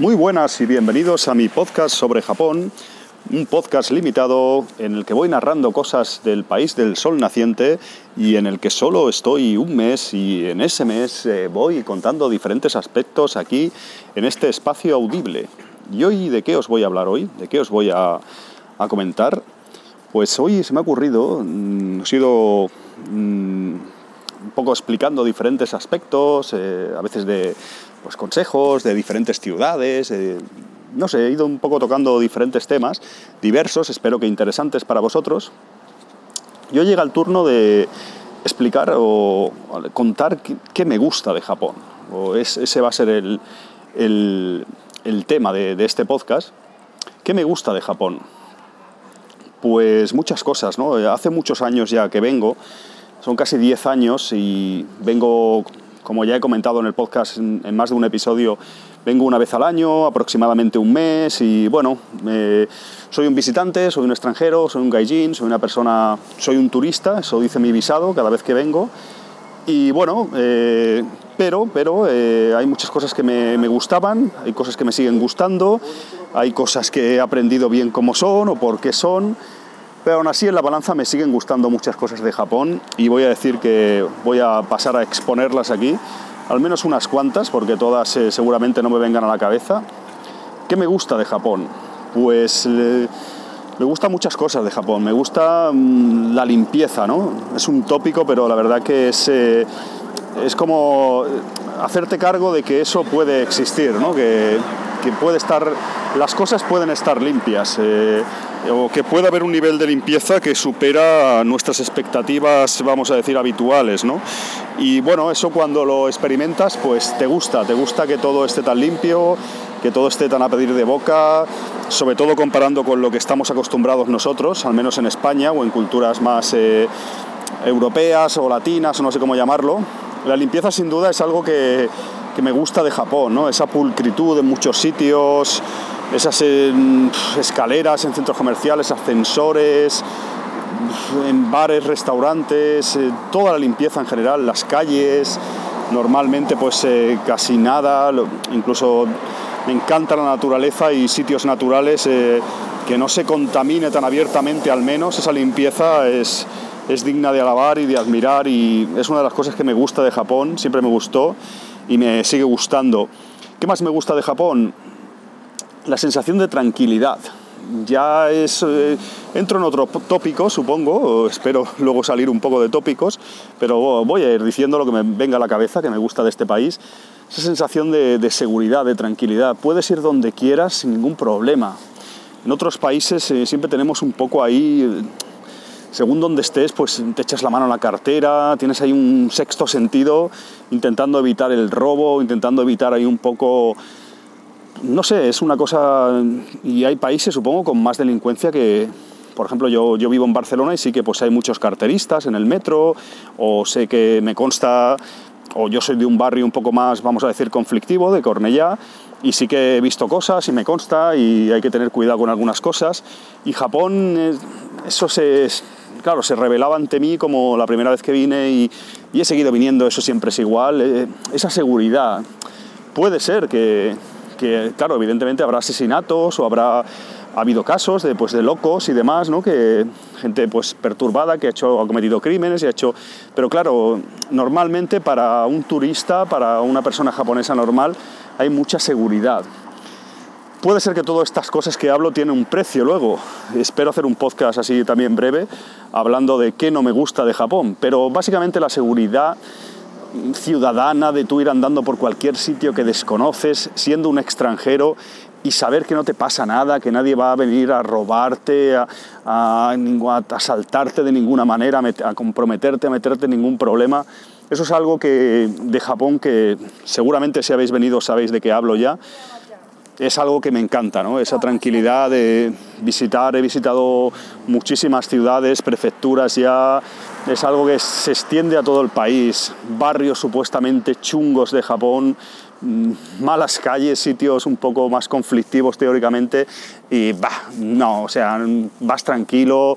Muy buenas y bienvenidos a mi podcast sobre Japón, un podcast limitado en el que voy narrando cosas del país del sol naciente y en el que solo estoy un mes y en ese mes eh, voy contando diferentes aspectos aquí en este espacio audible. ¿Y hoy de qué os voy a hablar hoy? ¿De qué os voy a, comentar? Pues hoy se me ha ocurrido, mm, he ido mm, un poco explicando diferentes aspectos, eh, a veces de, pues, consejos de diferentes ciudades, eh, no sé, he ido un poco tocando diferentes temas, diversos, espero que interesantes para vosotros. Y hoy llega el turno de explicar o contar qué, me gusta de Japón. O ese va a ser el, el, tema de, de, este podcast. ¿Qué me gusta de Japón? Pues muchas cosas, ¿no? Hace muchos años ya que vengo, son casi 10 años y vengo como ya he comentado en el podcast en, más de un episodio, vengo una vez al año, aproximadamente un mes, y bueno, soy un visitante, soy un extranjero, soy un gaijin, soy una persona, soy un turista, eso dice mi visado cada vez que vengo. Y bueno, eh, pero, pero eh, hay muchas cosas que me, me, gustaban, hay cosas que me siguen gustando, hay cosas que he aprendido bien cómo son o por qué son. Pero aún así en la balanza me siguen gustando muchas cosas de Japón y voy a decir que voy a pasar a exponerlas aquí, al menos unas cuantas, porque todas eh, seguramente no me vengan a la cabeza. ¿Qué me gusta de Japón? Pues me gustan muchas cosas de Japón. Me gusta mm, la limpieza, ¿no? Es un tópico, pero la verdad que es, eh, es como hacerte cargo de que eso puede existir, ¿no? Que, que puede estar, las cosas pueden estar limpias. Eh, o que pueda haber un nivel de limpieza que supera nuestras expectativas, vamos a decir, habituales, ¿no? Y bueno, eso cuando lo experimentas, pues te gusta, te gusta que todo esté tan limpio, que todo esté tan a pedir de boca, sobre todo comparando con lo que estamos acostumbrados nosotros, al menos en España o en culturas más eh, europeas o latinas, no sé cómo llamarlo. La limpieza sin duda es algo que, que me gusta de Japón, ¿no? Esa pulcritud en muchos sitios, esas escaleras en centros comerciales, ascensores, en bares, restaurantes, eh, toda la limpieza en general, las calles, normalmente pues eh, casi nada, incluso me encanta la naturaleza y sitios naturales eh, que no se contamine tan abiertamente al menos, esa limpieza es, es digna de alabar y de admirar y es una de las cosas que me gusta de Japón, siempre me gustó y me sigue gustando. ¿Qué más me gusta de Japón? La sensación de tranquilidad. Ya es, eh, entro en otro tópico, supongo, espero luego salir un poco de tópicos, pero voy a ir diciendo lo que me venga a la cabeza, que me gusta de este país. Esa sensación de, seguridad, de tranquilidad. Puedes ir donde quieras sin ningún problema. En otros países eh, siempre tenemos un poco ahí, según donde estés, pues te echas la mano a la cartera, tienes ahí un sexto sentido, intentando evitar el robo, intentando evitar ahí un poco no sé, es una cosa, y hay países supongo con más delincuencia que, por ejemplo, yo, yo vivo en Barcelona y sí que pues hay muchos carteristas en el metro, o sé que me consta, o yo soy de un barrio un poco más, vamos a decir, conflictivo, de Cornellá, y sí que he visto cosas y me consta y hay que tener cuidado con algunas cosas. Y Japón, eso se, claro, se revelaba ante mí como la primera vez que vine y, y he seguido viniendo, eso siempre es igual, eh, esa seguridad. Puede ser que, que, claro, evidentemente habrá asesinatos o habrá habido casos de, pues, de locos y demás, ¿no? que gente pues, perturbada que ha, hecho, ha cometido crímenes y ha hecho... Pero claro, normalmente para un turista, para una persona japonesa normal, hay mucha seguridad. Puede ser que todas estas cosas que hablo tienen un precio luego. Espero hacer un podcast así también breve, hablando de qué no me gusta de Japón. Pero básicamente la seguridad ciudadana de tú ir andando por cualquier sitio que desconoces, siendo un extranjero y saber que no te pasa nada, que nadie va a venir a robarte, a, a, asaltarte de ninguna manera, a comprometerte, a meterte en ningún problema. Eso es algo que de Japón que seguramente si habéis venido sabéis de qué hablo ya. Es algo que me encanta, ¿no? Esa tranquilidad de visitar. He visitado muchísimas ciudades, prefecturas ya. Es algo que se extiende a todo el país. Barrios supuestamente chungos de Japón, mm, malas calles, sitios un poco más conflictivos teóricamente y bah, no, o sea, vas tranquilo,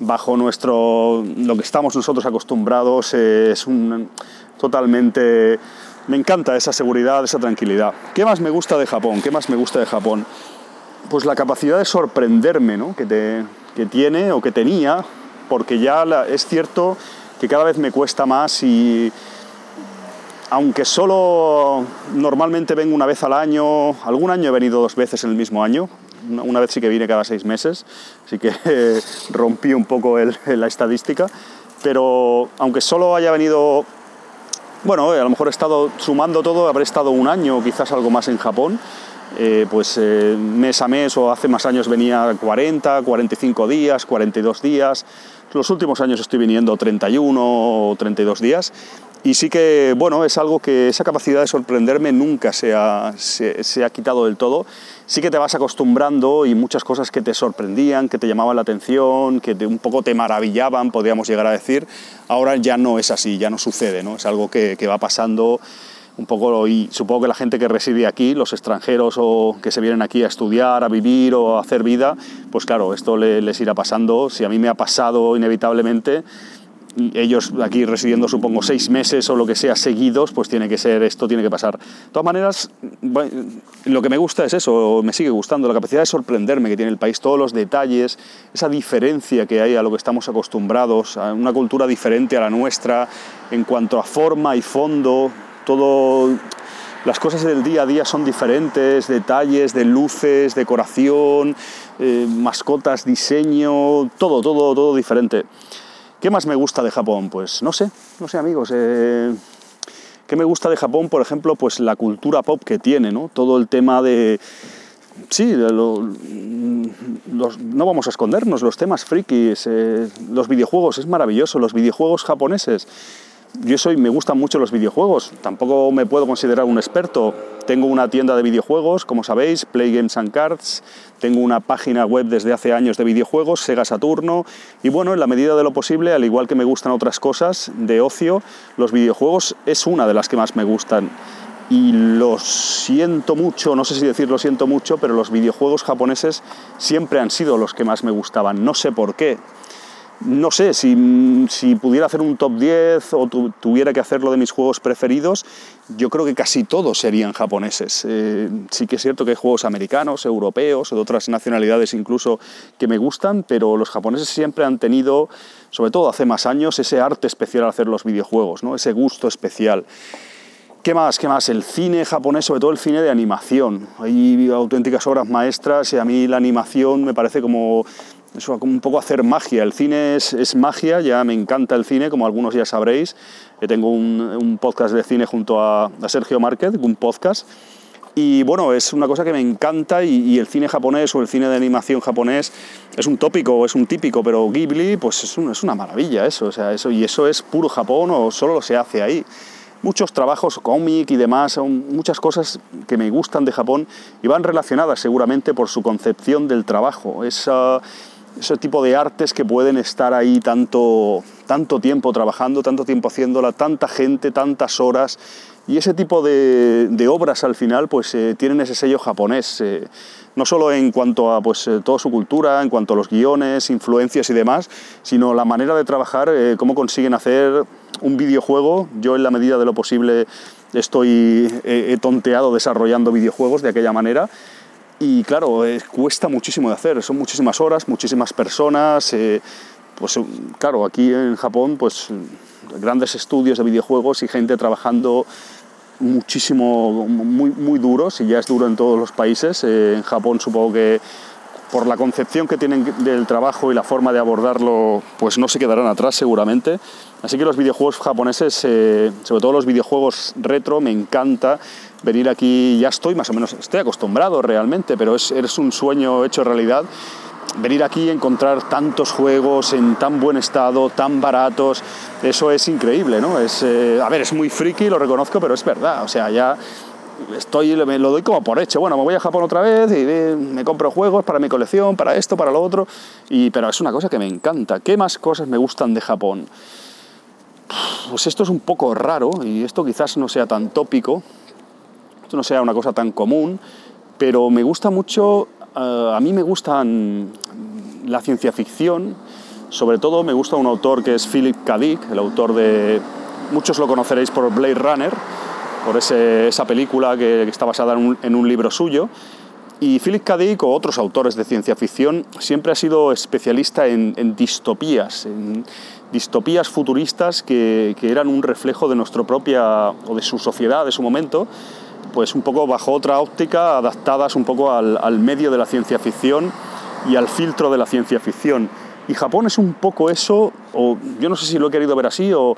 bajo nuestro, lo que estamos nosotros acostumbrados, es un totalmente... Me encanta esa seguridad, esa tranquilidad. ¿Qué más me gusta de Japón? ¿Qué más me gusta de Japón? Pues la capacidad de sorprenderme ¿no? que, te, que tiene o que tenía, porque ya es cierto que cada vez me cuesta más y aunque solo normalmente vengo una vez al año, algún año he venido dos veces en el mismo año, una vez sí que vine cada seis meses, así que rompí un poco la estadística, pero aunque solo haya venido, bueno, a lo mejor he estado sumando todo, habré estado un año quizás algo más en Japón, eh, pues eh, mes a mes o hace más años venía 40, 45 días, 42 días, los últimos años estoy viniendo 31 o 32 días y sí que, bueno, es algo que esa capacidad de sorprenderme nunca se ha, se, ha, quitado del todo. Sí que te vas acostumbrando y muchas cosas que te sorprendían, que te llamaban la atención, que un poco te maravillaban, podríamos llegar a decir, ahora ya no es así, ya no sucede, ¿no? Es algo que va pasando un poco, y supongo que la gente que reside aquí, los extranjeros o que se vienen aquí a estudiar, a vivir o a hacer vida, pues claro, esto les irá pasando. Si a mí me ha pasado inevitablemente, ellos aquí residiendo supongo seis meses o lo que sea seguidos, pues tiene que ser, esto tiene que pasar. De todas maneras, lo que me gusta es eso, me sigue gustando, la capacidad de sorprenderme que tiene el país, todos los detalles, esa diferencia que hay a lo que estamos acostumbrados, a una cultura diferente a la nuestra en cuanto a forma y fondo, todo las cosas del día a día son diferentes, detalles de luces, decoración, eh, mascotas, diseño, todo, todo, todo diferente. ¿Qué más me gusta de Japón? Pues no sé, no sé amigos. Eh, ¿Qué me gusta de Japón? Por ejemplo, pues la cultura pop que tiene, ¿no? Todo el tema de... Sí, no vamos a escondernos, los temas frikis, eh, los videojuegos, es maravilloso, los videojuegos japoneses yo soy, me gustan mucho los videojuegos, tampoco me puedo considerar un experto. Tengo una tienda de videojuegos, como sabéis, Play Games and Cards, tengo una página web desde hace años de videojuegos, Sega Saturno, y bueno, en la medida de lo posible, al igual que me gustan otras cosas de ocio, los videojuegos es una de las que más me gustan. Y lo siento mucho, no sé si decir lo siento mucho, pero los videojuegos japoneses siempre han sido los que más me gustaban. No sé por qué, no sé, si, pudiera hacer un top 10 o tuviera que hacerlo de mis juegos preferidos, yo creo que casi todos serían japoneses. Eh, sí que es cierto que hay juegos americanos, europeos o de otras nacionalidades incluso que me gustan, pero los japoneses siempre han tenido, sobre todo hace más años, ese arte especial al hacer los videojuegos, ¿no? ese gusto especial. ¿Qué más? ¿Qué más? El cine japonés, sobre todo el cine de animación. Hay auténticas obras maestras y a mí la animación me parece como es un poco hacer magia. El cine es, magia, ya me encanta el cine, como algunos ya sabréis. Eh, tengo un, podcast de cine junto a, Sergio Márquez, un podcast. Y bueno, es una cosa que me encanta y, el cine japonés o el cine de animación japonés es un tópico, es un típico, pero Ghibli pues es, es una maravilla eso, o sea, eso, y eso es puro Japón o solo se hace ahí muchos trabajos cómic y demás, muchas cosas que me gustan de Japón y van relacionadas seguramente por su concepción del trabajo. Esa, ese tipo de artes que pueden estar ahí tanto, tanto tiempo trabajando, tanto tiempo haciéndola, tanta gente, tantas horas. Y ese tipo de, obras al final pues eh, tienen ese sello japonés, eh, no solo en cuanto a pues, eh, toda su cultura, en cuanto a los guiones, influencias y demás, sino la manera de trabajar, cómo consiguen hacer un videojuego. Yo en la medida de lo posible estoy tonteado desarrollando videojuegos de aquella manera y claro, cuesta muchísimo de hacer, son muchísimas horas, muchísimas personas. Eh, pues claro, aquí en Japón, pues grandes estudios de videojuegos y gente trabajando muchísimo, muy, muy duros, y ya es duro en todos los países. Eh, en Japón supongo que por la concepción que tienen del trabajo y la forma de abordarlo, pues no se quedarán atrás seguramente. Así que los videojuegos japoneses, eh, sobre todo los videojuegos retro, me encanta venir aquí, ya estoy más o menos, estoy acostumbrado realmente, pero es, un sueño hecho realidad. venir aquí y encontrar tantos juegos en tan buen estado, tan baratos, eso es increíble, ¿no? Es, eh, a ver, es muy friki, lo reconozco, pero es verdad, o sea, ya estoy, me lo doy como por hecho. Bueno, me voy a Japón otra vez y me compro juegos para mi colección, para esto, para lo otro, y, pero es una cosa que me encanta. ¿Qué más cosas me gustan de Japón? Pues esto es un poco raro y esto quizás no sea tan tópico, esto no sea una cosa tan común, pero me gusta mucho, eh, a mí me gustan la ciencia ficción, sobre todo me gusta un autor que es Philip K. Dick, el autor de, muchos lo conoceréis por Blade Runner, por esa película que, está basada en un, libro suyo. Y Philip K. Dick o otros autores de ciencia ficción siempre ha sido especialista en, distopías, en distopías futuristas que, eran un reflejo de nuestra propia o de su sociedad, de su momento, pues un poco bajo otra óptica, adaptadas un poco al, al medio de la ciencia ficción y al filtro de la ciencia ficción. Y Japón es un poco eso, o yo no sé si lo he querido ver así, o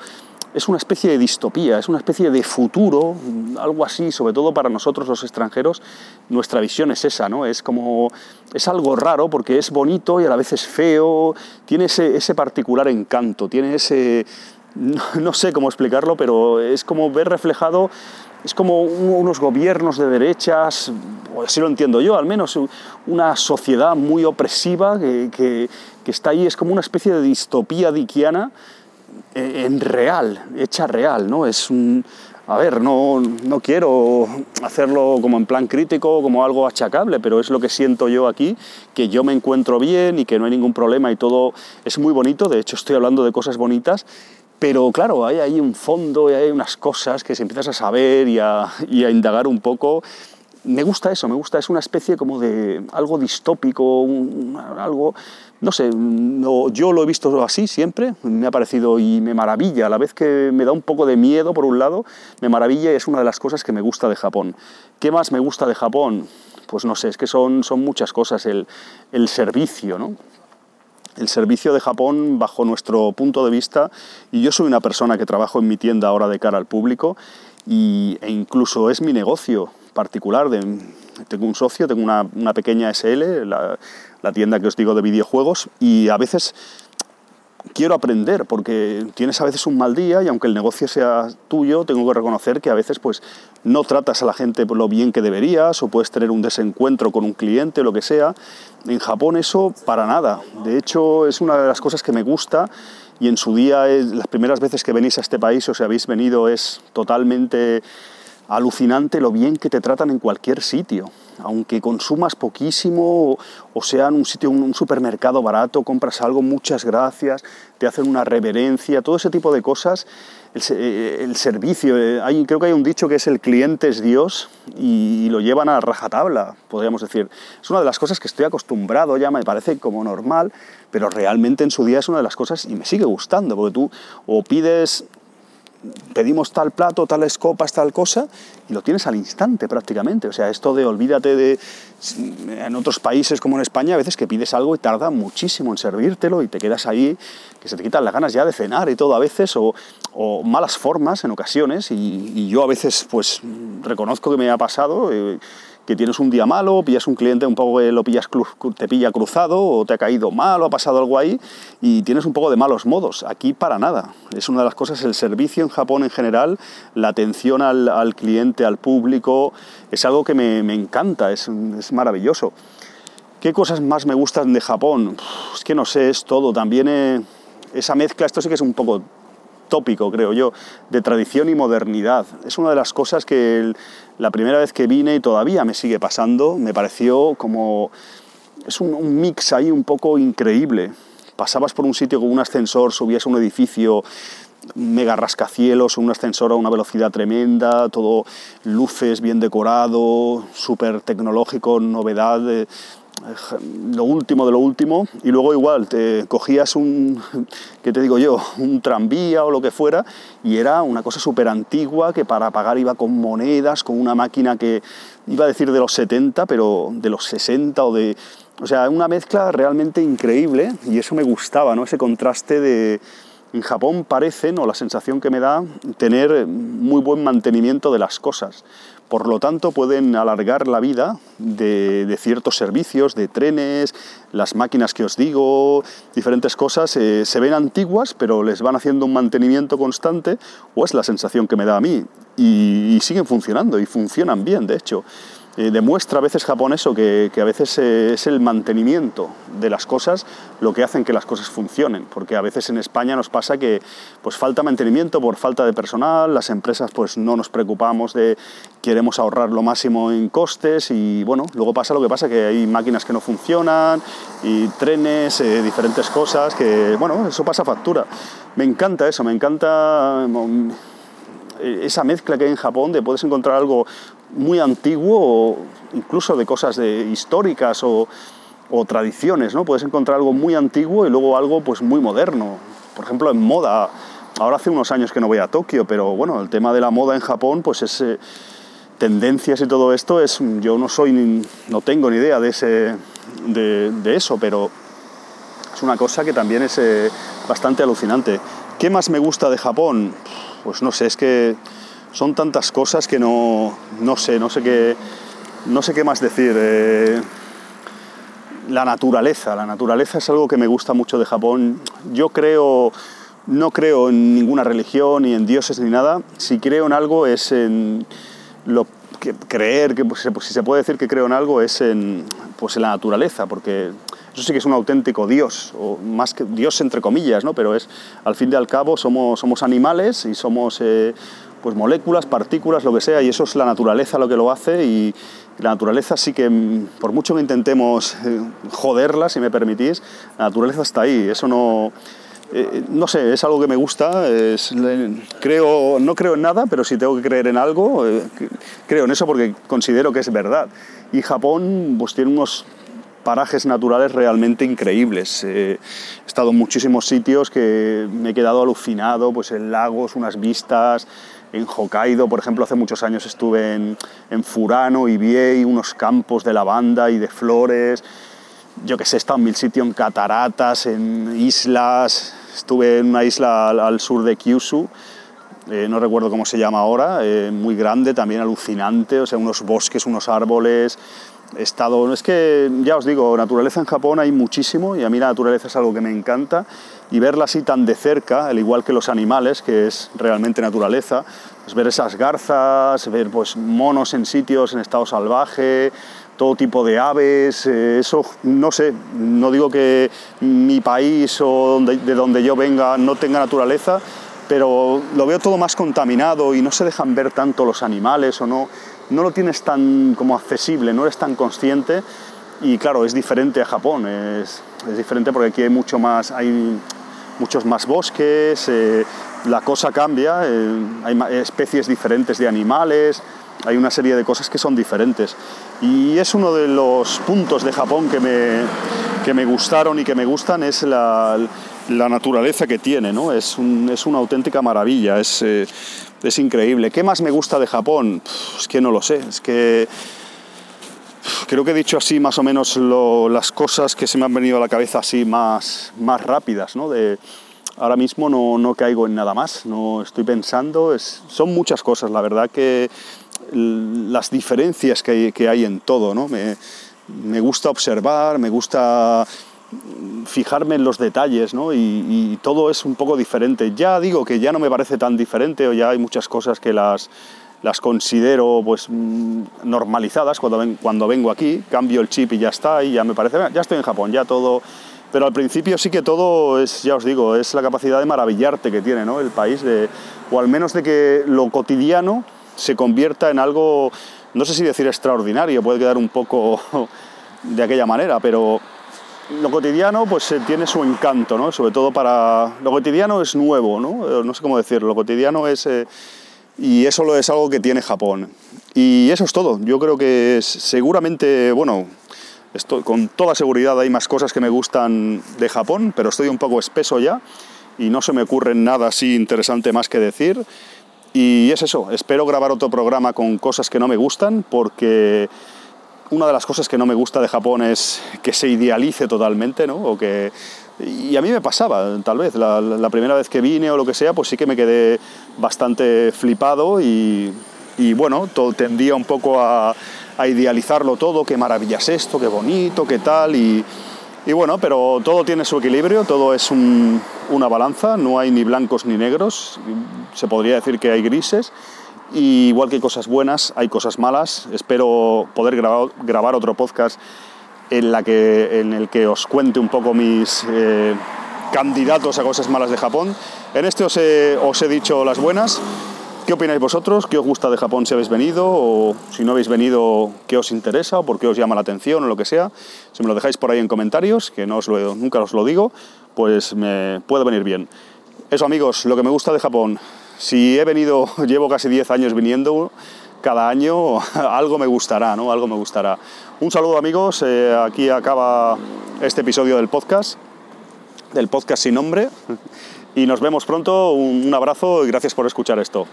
es una especie de distopía, es una especie de futuro, algo así, sobre todo para nosotros los extranjeros, nuestra visión es esa, ¿no? Es como, es algo raro porque es bonito y a la vez es feo, tiene ese, particular encanto, tiene ese, no, sé cómo explicarlo, pero es como ver reflejado, es como unos gobiernos de derechas, o así lo entiendo yo, al menos una sociedad muy opresiva que, que, que está ahí, es como una especie de distopía diquiana, en real, hecha real, ¿no? Es un... A ver, no, no quiero hacerlo como en plan crítico, como algo achacable, pero es lo que siento yo aquí, que yo me encuentro bien y que no hay ningún problema y todo es muy bonito, de hecho estoy hablando de cosas bonitas, pero claro, hay ahí un fondo y hay unas cosas que si empiezas a saber y a indagar un poco, me gusta eso, me gusta, es una especie como de algo distópico, algo no sé, yo lo he visto así siempre, me ha parecido y me maravilla, a la vez que me da un poco de miedo por un lado, me maravilla y es una de las cosas que me gusta de Japón. ¿Qué más me gusta de Japón? Pues no sé, es que son, son muchas cosas, el, el servicio, ¿no? El servicio de Japón bajo nuestro punto de vista, y yo soy una persona que trabajo en mi tienda ahora de cara al público, y, e incluso es mi negocio particular, de, tengo un socio, tengo una, una pequeña SL, la, la tienda que os digo de videojuegos, y a veces quiero aprender, porque tienes a veces un mal día y aunque el negocio sea tuyo, tengo que reconocer que a veces pues no tratas a la gente lo bien que deberías o puedes tener un desencuentro con un cliente o lo que sea. En Japón eso para nada. De hecho es una de las cosas que me gusta y en su día las primeras veces que venís a este país o si habéis venido es totalmente alucinante lo bien que te tratan en cualquier sitio. Aunque consumas poquísimo o sea en un sitio, un supermercado barato, compras algo, muchas gracias, te hacen una reverencia, todo ese tipo de cosas. El, eh, servicio, eh, hay, creo que hay un dicho que es el cliente es Dios y, lo llevan a rajatabla, podríamos decir. Es una de las cosas que estoy acostumbrado ya, me parece como normal, pero realmente en su día es una de las cosas y me sigue gustando, porque tú o pides pedimos tal plato, tales copas, tal cosa, y lo tienes al instante prácticamente. O sea, esto de olvídate de... En otros países como en España, a veces que pides algo y tarda muchísimo en servírtelo y te quedas ahí, que se te quitan las ganas ya de cenar y todo a veces, o, malas formas en ocasiones, y, yo a veces pues reconozco que me ha pasado... Eh, que tienes un día malo, pillas un cliente un poco que lo pillas, te pilla cruzado o te ha caído mal o ha pasado algo ahí y tienes un poco de malos modos. Aquí para nada. Es una de las cosas, el servicio en Japón en general, la atención al, cliente, al público, es algo que me, encanta, es, es maravilloso. ¿Qué cosas más me gustan de Japón? Es que no sé, es todo. También eh, esa mezcla, esto sí que es un poco tópico, creo yo, de tradición y modernidad. Es una de las cosas que la primera vez que vine y todavía me sigue pasando, me pareció como... Es un, mix ahí un poco increíble. Pasabas por un sitio con un ascensor, subías a un edificio mega rascacielos, un ascensor a una velocidad tremenda, todo luces, bien decorado, súper tecnológico, novedad, lo último de lo último, y luego igual te cogías un, ¿qué te digo yo?, un tranvía o lo que fuera, y era una cosa súper antigua que para pagar iba con monedas, con una máquina que iba a decir de los 70, pero de los 60 o de... O sea, una mezcla realmente increíble y eso me gustaba, ¿no? Ese contraste de, en Japón parecen, o la sensación que me da, tener muy buen mantenimiento de las cosas. Por lo tanto, pueden alargar la vida de, ciertos servicios, de trenes, las máquinas que os digo, diferentes cosas. Eh, se ven antiguas, pero les van haciendo un mantenimiento constante, o es la sensación que me da a mí. y siguen funcionando, y funcionan bien, de hecho. Eh, demuestra a veces Japón eso, que, a veces eh, es el mantenimiento de las cosas lo que hacen que las cosas funcionen, porque a veces en España nos pasa que pues falta mantenimiento por falta de personal, las empresas pues no nos preocupamos de queremos ahorrar lo máximo en costes y bueno, luego pasa lo que pasa, que hay máquinas que no funcionan y trenes, eh, diferentes cosas, que bueno, eso pasa factura. Me encanta eso, me encanta esa mezcla que hay en Japón de puedes encontrar algo muy antiguo, incluso de cosas de, históricas o, tradiciones, ¿no? Puedes encontrar algo muy antiguo y luego algo pues muy moderno. Por ejemplo, en moda. Ahora hace unos años que no voy a Tokio, pero bueno, el tema de la moda en Japón, pues es tendencias y todo esto es yo no soy no tengo ni idea de ese de, eso, pero es una cosa que también es eh, bastante alucinante. ¿Qué más me gusta de Japón? Pues no sé, es que son tantas cosas que no, no sé, no sé qué, no sé qué más decir. Eh, la naturaleza, la naturaleza es algo que me gusta mucho de Japón. Yo creo, no creo en ninguna religión ni en dioses ni nada. Si creo en algo es en lo que creer, que pues, si se puede decir que creo en algo es en, pues en la naturaleza, porque eso sí que es un auténtico Dios, o más que Dios entre comillas, ¿no? pero es al fin y al cabo somos, somos animales y somos eh, pues moléculas, partículas, lo que sea, y eso es la naturaleza lo que lo hace y la naturaleza sí que, mm, por mucho que intentemos eh, joderla, si me permitís, la naturaleza está ahí, eso no... Eh, no sé, es algo que me gusta, creo, no creo en nada, pero si tengo que creer en algo, eh, creo en eso porque considero que es verdad. Y Japón pues tiene unos parajes naturales realmente increíbles. he estado en muchísimos sitios que me he quedado alucinado, pues en lagos, unas vistas, en Hokkaido, por ejemplo, hace muchos años estuve en, en Furano y vi unos campos de lavanda y de flores. Yo que sé, he estado en mil sitios, en cataratas, en islas. Estuve en una isla al, sur de Kyushu, eh, no recuerdo cómo se llama ahora, eh, muy grande, también alucinante, o sea, unos bosques, unos árboles, estado, es que ya os digo, naturaleza en Japón hay muchísimo y a mí la naturaleza es algo que me encanta y verla así tan de cerca, al igual que los animales, que es realmente naturaleza, pues ver esas garzas, ver pues monos en sitios en estado salvaje, todo tipo de aves, eh, eso no sé, no digo que mi país o de donde yo venga no tenga naturaleza, pero lo veo todo más contaminado y no se dejan ver tanto los animales o no no lo tienes tan como accesible, no eres tan consciente. Y claro, es diferente a Japón, es, diferente porque aquí hay mucho más, hay muchos más bosques, eh, la cosa cambia, eh, hay especies diferentes de animales, hay una serie de cosas que son diferentes. Y es uno de los puntos de Japón que me, que me gustaron y que me gustan, es la, la naturaleza que tiene, ¿no? es, es una auténtica maravilla, es, eh, es increíble. ¿Qué más me gusta de Japón? Es que no lo sé, es que creo que he dicho así más o menos las cosas que se me han venido a la cabeza así más, más rápidas, ¿no? De, ahora mismo no, no, caigo en nada más, no estoy pensando, es, son muchas cosas, la verdad que las diferencias que hay, que hay en todo, ¿no? Me, me gusta observar, me gusta fijarme en los detalles, ¿no? Y, todo es un poco diferente. Ya digo que ya no me parece tan diferente o ya hay muchas cosas que las, las considero pues mm, normalizadas cuando, cuando vengo aquí, cambio el chip y ya está, y ya me parece, ya estoy en Japón, ya todo... Pero al principio sí que todo es, ya os digo, es la capacidad de maravillarte que tiene ¿no? el país, de, o al menos de que lo cotidiano se convierta en algo, no sé si decir extraordinario, puede quedar un poco de aquella manera, pero lo cotidiano pues eh, tiene su encanto, ¿no? Sobre todo para... Lo cotidiano es nuevo, ¿no? Eh, no sé cómo decirlo. Lo cotidiano es... Eh, y eso es algo que tiene Japón. Y eso es todo. Yo creo que seguramente, bueno, con toda seguridad hay más cosas que me gustan de Japón, pero estoy un poco espeso ya y no se me ocurre nada así interesante más que decir. Y es eso, espero grabar otro programa con cosas que no me gustan porque una de las cosas que no me gusta de Japón es que se idealice totalmente, ¿no? O que Y a mí me pasaba, tal vez, la, primera vez que vine o lo que sea, pues sí que me quedé bastante flipado y, bueno, todo, tendía un poco a, idealizarlo todo, qué maravilla es esto, qué bonito, qué tal, y, bueno, pero todo tiene su equilibrio, todo es una balanza, no hay ni blancos ni negros, se podría decir que hay grises, y igual que hay cosas buenas, hay cosas malas. Espero poder grabar otro podcast en, la que, en el que os cuente un poco mis eh, candidatos a cosas malas de Japón. En este os he, dicho las buenas. ¿Qué opináis vosotros? ¿Qué os gusta de Japón si habéis venido? O si no habéis venido, ¿qué os interesa? ¿O por qué os llama la atención? O lo que sea. Si me lo dejáis por ahí en comentarios, que no os lo, nunca os lo digo, pues me puede venir bien. Eso amigos, lo que me gusta de Japón. Si he venido, llevo casi 10 años viniendo, cada año algo me gustará, ¿no? Algo me gustará. Un saludo amigos, eh, aquí acaba este episodio del podcast, del podcast sin nombre, y nos vemos pronto, un abrazo y gracias por escuchar esto.